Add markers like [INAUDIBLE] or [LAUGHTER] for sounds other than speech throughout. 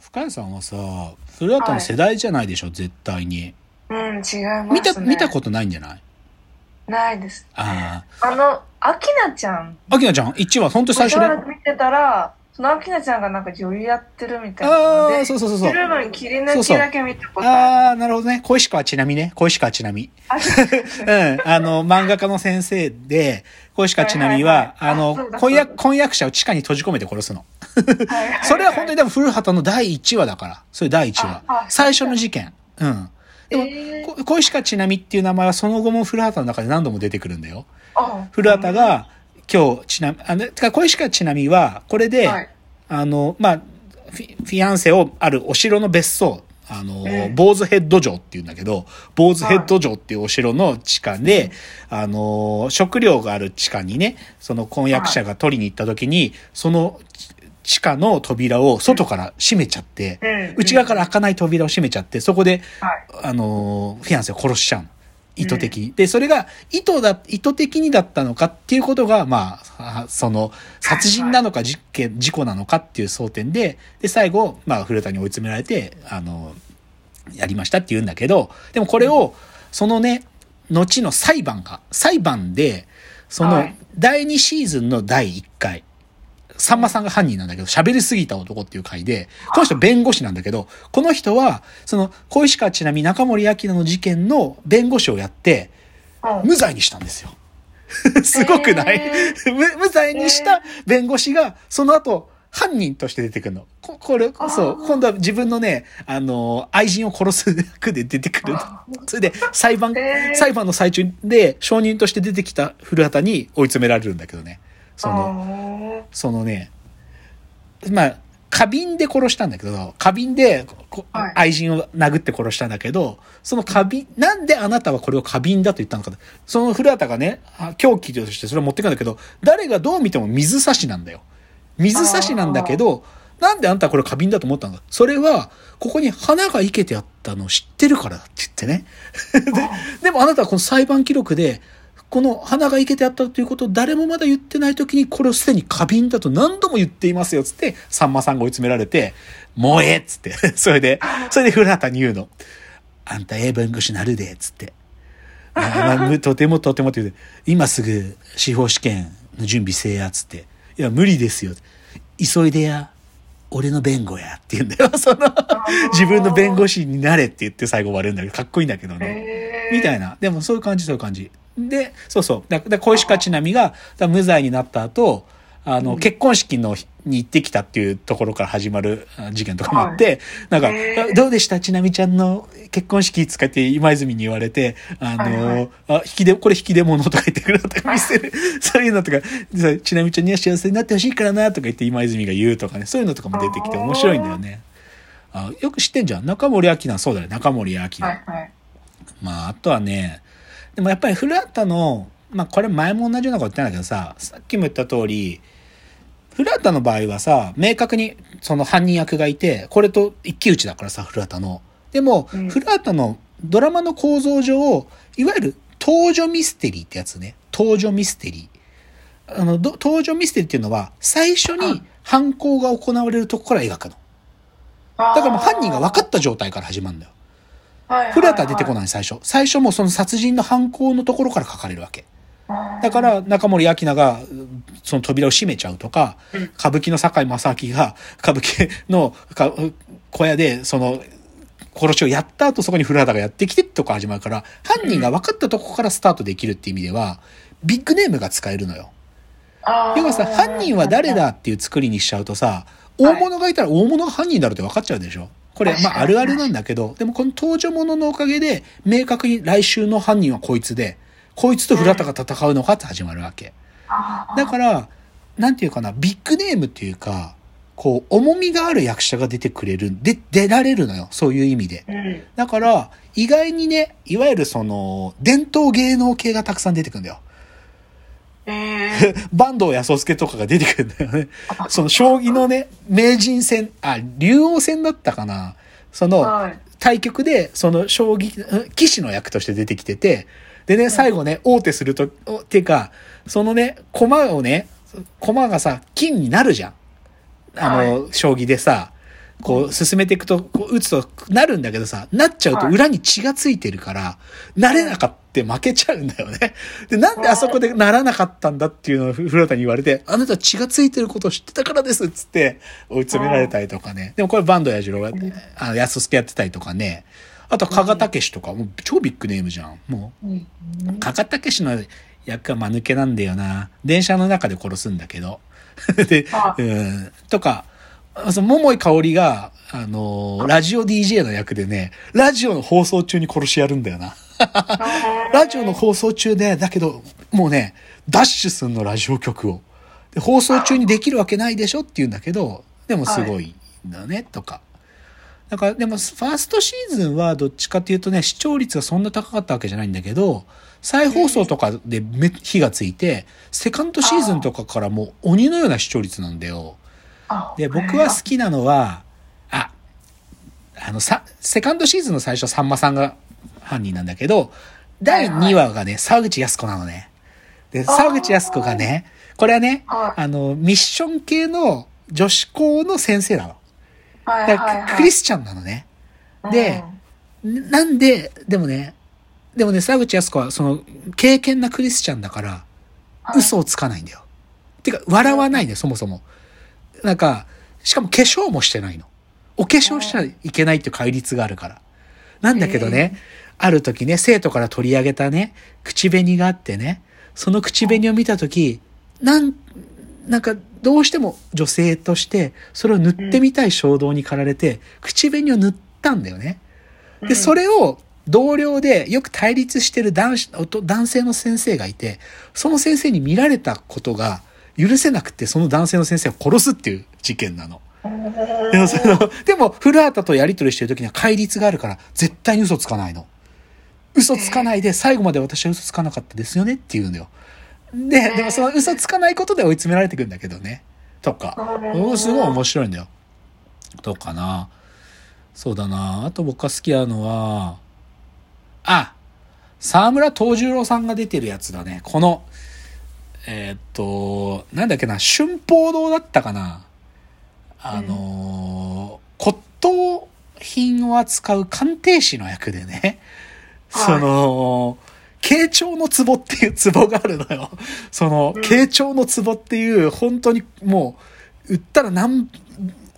深谷さんはさ、古畑の世代じゃないでしょ、絶対に。うん、違いますね。見た、見たことないんじゃない？ないです、ね。ああの、アキナちゃん。あ。アキナちゃん、1話、ほんと最初で？あ見てたら、そのアキナちゃんがなんか女優やってるみたいな。あー、そうそうそうそう知。るのに切り抜きだけ見たことある。ああ、なるほどね。小石川ちなみね。小石川ちなみ。あそうん。あの、漫画家の先生で、小石川ちなみは、はいはいはいあの婚約、婚約者を地下に閉じ込めて殺すの。はいはいはいそれは本当にでも古畑の第1話だから。それ第1話。最初の事件。うん。でも、えーこ小石川ちなみっていう名前はその後も古畑の中で何度も出てくるんだよ。あ古畑が、今日、ちなみ、あの、小石川ちなみは、これで、はいあの、まあ、フィフィアンセをあるお城の別荘、あの、うん坊主ヘッド城っていうんだけど、坊主ヘッド城っていうお城の地下で、あの、食料がある地下にね、その婚約者が取りに行った時に、その地下の扉を外から閉めちゃって、うん内側から開かない扉を閉めちゃって、そこで、はい。あの、フィアンセを殺しちゃうの。意図的に。で、それが意図だ、意図的にだったのかっていうことが、まあ、その、殺人なのか事件、事故なのかっていう争点で、で、最後、まあ、古田に追い詰められて、あの、やりましたって言うんだけど、でもこれを、そのね、後の裁判が、裁判で、そのはい、第2シーズンの第1回、さんまさんが犯人なんだけど、喋りすぎた男っていう回で、この人弁護士なんだけど、この人は、その、小石川ちなみ中森明菜の事件の弁護士をやって、うん無罪にしたんですよ。[LAUGHS] すごくない、へ無無罪にした弁護士が、その後、犯人として出てくるの。ここれ、そう、今度は自分のね、あの、愛人を殺す役で出てくるの。それで、裁判、へー裁判の最中で、証人として出てきた古畑に追い詰められるんだけどね。その、あそのね、まあ、花瓶で殺したんだけど、花瓶でこはい愛人を殴って殺したんだけど、その花瓶、なんであなたはこれを花瓶だと言ったのか。その古畑がね、あ凶器としてそれを持ってくんだけど、誰がどう見ても水差しなんだよ。水差しなんだけど、なんであんたはこれ花瓶だと思ったのか。それは、ここに花が生けてあったのを知ってるからだって言ってね。[LAUGHS] ででもあなたはこの裁判記録で、この花が生けてあったということを誰もまだ言ってない時にこれをすでに花瓶だと何度も言っていますよ、つって、さんまさんが追い詰められて、もうええっつって、[LAUGHS] それで、[LAUGHS] それで古畑に言うの。あんたええ弁護士なるで、つって。あまあとてもとてもって言うて今すぐ司法試験の準備せえや、つって。いや、無理ですよ。急いでや。俺の弁護やって言うんだよ。[LAUGHS] その、自分の弁護士になれって言って最後終わるんだけど、かっこいいんだけどーね。みたいな。でもそういう感じ、そういう感じ。で、そうそう。だだ小石川ちなみがだ無罪になった後、あの、結婚式の日に行ってきたっていうところから始まるあ事件とかもあって、なんかどうでした？ちなみちゃんの結婚式使って今泉に言われて、あの、はいはいあ、引きで、これ引き出物とか言ってくるとか見せる、そういうのとか、ちなみちゃんには幸せになってほしいからなとか言って今泉が言うとかね、そういうのとかも出てきて面白いんだよね。あよく知ってんじゃん。中森明菜、そうだね。中森明菜。はいはい。まあ、あとはね、でもやっぱり古畑の、まあこれ前も同じようなこと言ってんだけどさ、さっきも言った通り、古畑の場合はさ、明確にその犯人役がいて、これと一騎打ちだからさ、古畑の。でも、うん古畑のドラマの構造上、いわゆる登場ミステリーってやつね。登場ミステリー。あの、ど登場ミステリーっていうのは、最初に犯行が行われるとこから描くの。だからもう犯人が分かった状態から始まるんだよ。古畑は出てこい。ない最初。最初もその殺人の犯行のところから書かれるわけ。だから中森明菜がうんその扉を閉めちゃうとか、うん歌舞伎の堺正明が歌舞伎のか小屋でその殺しをやった後そこに古畑がやってきてとか始まるから、犯人が分かったとこからスタートできるっていう意味では、ビッグネームが使えるのよ。要はさ、犯人は誰だっていう作りにしちゃうとさ、大物がいたら大物が犯人だろうって分かっちゃうでしょ？これ、まあ、あるあるなんだけど、でもこの登場者のおかげで、明確に来週の犯人はこいつで、こいつと古畑が戦うのかって始まるわけ。だから、なんていうかな、ビッグネームっていうか、こう、重みがある役者が出てくれる、で、出られるのよ。そういう意味で。うん。だから、意外にね、いわゆるその、伝統芸能系がたくさん出てくるんだよ。えー、[LAUGHS] 坂東康介とかが出てくるんだよね。その将棋のね、名人戦、あ、竜王戦だったかな。その、はい。対局で、その将棋、うん棋士の役として出てきてて、でね、最後ね、王手すると、おっていうか、そのね、駒をね、駒がさ、金になるじゃん。あの、将棋でさ。こう進めていくと、こう打つとなるんだけどさ、なっちゃうとはい裏に血がついてるから、なれなかって負けちゃうんだよね。で、なんであそこでならなかったんだっていうのを古畑に言われて、あなた血がついてることを知ってたからですっつって追い詰められたりとかね。でもこれバンドやじろうが、あの、安助やってたりとかね。あと、加賀武史とか、もう超ビッグネームじゃん。もう、うん。加賀武史の役は間抜けなんだよな。電車の中で殺すんだけど。[LAUGHS] で、あうん、とか、その桃井かおりが、あのーラジオ DJ の役でね、ラジオの放送中に殺しやるんだよな。ラジオの放送中で、だけど、もうね、ダッシュすんの、ラジオ局を。で、放送中にできるわけないでしょって言うんだけど、でもすごいんだよね、とか。だから、でも、ファーストシーズンはどっちかっていうとね、視聴率がそんな高かったわけじゃないんだけど、再放送とかでめ火がついて、セカンドシーズンとかからもう鬼のような視聴率なんだよ。あで、僕は好きなのは、あ、あの、さ、セカンドシーズンの最初、さんまさんが犯人なんだけど、第2話がね、沢口靖子なのね。で、沢口靖子がね、これはね、はいあの、ミッション系の女子校の先生なの。はいだか。らクリスチャンなのね。でなんで、でもね、でもね、沢口靖子はその、敬虔なクリスチャンだから、はい嘘をつかないんだよ。てか、笑わないんだよ、そもそも。なんか、しかも化粧もしてないの。お化粧しちゃいけないっていう戒律があるから。なんだけどね、ある時ね、生徒から取り上げたね、口紅があってね、その口紅を見た時、なん、なんか、どうしても女性として、それを塗ってみたい衝動に駆られて、口紅を塗ったんだよね。で、それを同僚でよく対立してる男子、男性の先生がいて、その先生に見られたことが許せなくて、その男性の先生を殺すっていう事件なの。でも、その、でも、古畑とやりとりしてる時には戒律があるから、絶対に嘘つかないの。嘘つかないで、最後まで私は嘘つかなかったですよねって言うんだよ。で、でもその嘘つかないことで追い詰められていくんだけどね。とか。うんすごい面白いんだよ。とかな。そうだな。あと僕が好きなのは、あ、沢村藤十郎さんが出てるやつだね。この、えーっと、なんだっけな、春報堂だったかな。あのー骨董品を扱う鑑定士の役でね、その、慶長の壺っていう壺があるのよ。その、慶長の壺っていう、本当にもう、売ったら何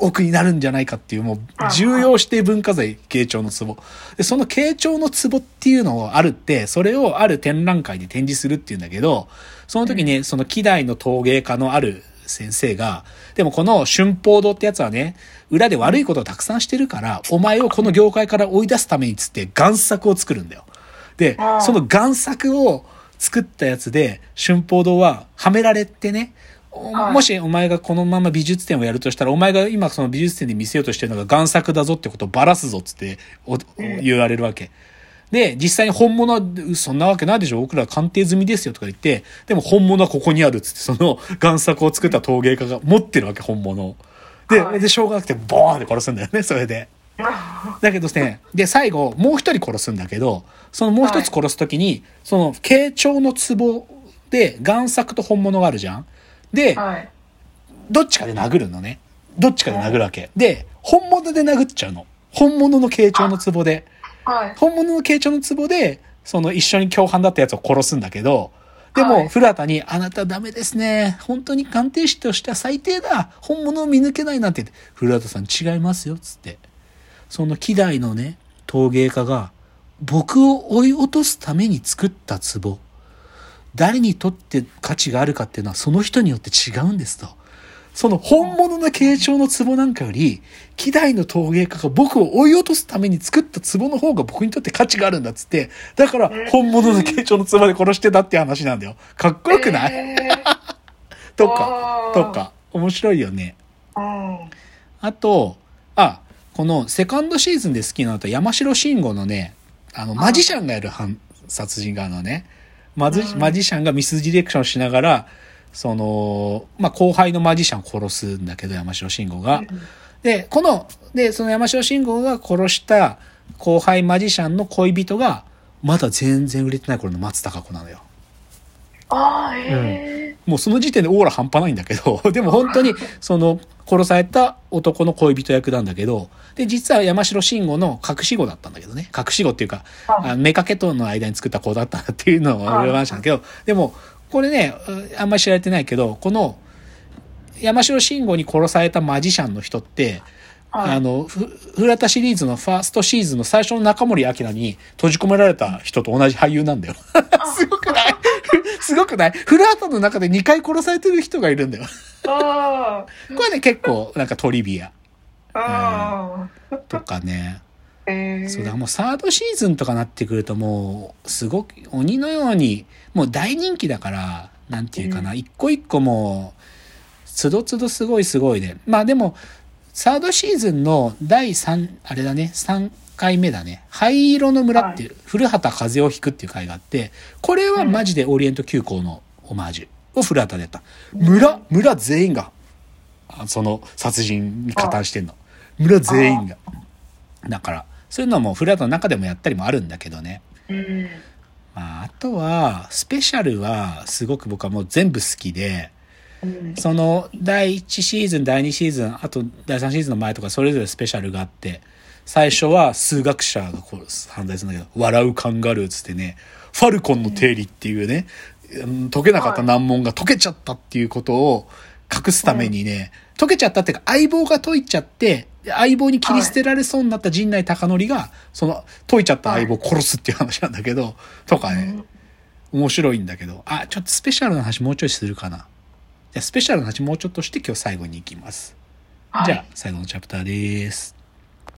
億になるんじゃないかっていう、もう、重要指定文化財、慶長の壺。で、その慶長の壺っていうのをあるって、それをある展覧会で展示するっていうんだけど、その時に、その希代の陶芸家のある先生が、でもこの春報堂ってやつはね、裏で悪いことをたくさんしてるから、お前をこの業界から追い出すためにつって贋作を作るんだよ。でその贋作を作ったやつで、春報堂ははめられてね、おはいもしお前がこのまま美術展をやるとしたら、お前が今その美術展で見せようとしてるのが贋作だぞってことをばらすぞっつってお言われるわけ。で、実際に本物は、そんなわけないでしょ僕ら鑑定済みですよとか言って、でも本物はここにあるっつって、その贋作を作った陶芸家が持ってるわけ、本物を。で、はいで、しょうがなくて、ボーンって殺すんだよね、それで。[LAUGHS] だけどね、で、最後、もう一人殺すんだけど、そのもう一つ殺すときに、その、慶長の壺で、贋作と本物があるじゃんで、はい。どっちかで殴るのね。どっちかで殴るわけ。で、本物で殴っちゃうの。本物の慶長の壺で。はい。本物の慶長の壺で、その一緒に共犯だったやつを殺すんだけど、でも、はい古畑に、あなたダメですね。本当に鑑定士としては最低だ。本物を見抜けないなんて言って、古畑さん違いますよ、つって。その希代のね、陶芸家が、僕を追い落とすために作った壺。誰にとって価値があるかっていうのはその人によって違うんですと。その本物の慶長の壺なんかより、希代の陶芸家が僕を追い落とすために作った壺の方が僕にとって価値があるんだっつって、だから本物の慶長の壺で殺してたって話なんだよ。かっこよくない、え [LAUGHS] とか、とか、面白いよね。あと、あ、このセカンドシーズンで好きなのと山城慎吾のね、あの、マジシャンがやる犯殺人があるのね。マジうんマジシャンがミスディレクションしながら、その、まあ、後輩のマジシャンを殺すんだけど、山城慎吾が。で、この、で、その山城慎吾が殺した後輩マジシャンの恋人が、まだ全然売れてない頃の松たか子なのよ。ああ、えもうその時点でオーラ半端ないんだけど、[LAUGHS] でも本当に、その、殺された男の恋人役なんだけど、で、実は山城慎吾の隠し子だったんだけどね。隠し子っていうか、はいあめかけとの間に作った子だったっていうのを俺は話したんだけど、でも、これね、あんまり知られてないけど、この、山城慎吾に殺されたマジシャンの人って、はいあの、ふ古畑シリーズのファーストシーズンの最初の中森明菜に閉じ込められた人と同じ俳優なんだよ。[LAUGHS] すごくない？すごくない？古畑の中で2回殺されてる人がいるんだよ。あ [LAUGHS] これね、結構なんかトリビアあ。うん。とかね。ええ。そうだ、もうサードシーズンとかなってくるともう、すごく鬼のように、もう大人気だから、なんていうかな、う一個一個もう、つどつどすごいすごいで。まあでも、サードシーズンの第3、あれだね、3回目だね。灰色の村っていう、古畑風を引くっていう回があって、これはマジでオリエント急行のオマージュを古畑でやった。村、村全員が、あその殺人に加担してんの。村全員が。だから、そういうのもフラートの中でもやったりもあるんだけどね。うん。まあ、あとは、スペシャルは、すごく僕はもう全部好きで、うん。その、第1シーズン、第2シーズン、あと第3シーズンの前とか、それぞれスペシャルがあって、最初は数学者がこう犯罪するんだけど、笑うカンガルーつってね、ファルコンの定理っていうね、うん解けなかった難問が解けちゃったっていうことを隠すためにね、解けちゃったっていうか相棒が解いちゃって、で相棒に切り捨てられそうになった陣内孝則が、その解いちゃった相棒を殺すっていう話なんだけど、とかね、面白いんだけど、あ、ちょっとスペシャルな話もうちょいするかな。じゃあスペシャルな話もうちょっとして今日最後に行きます。はいじゃあ最後のチャプターです。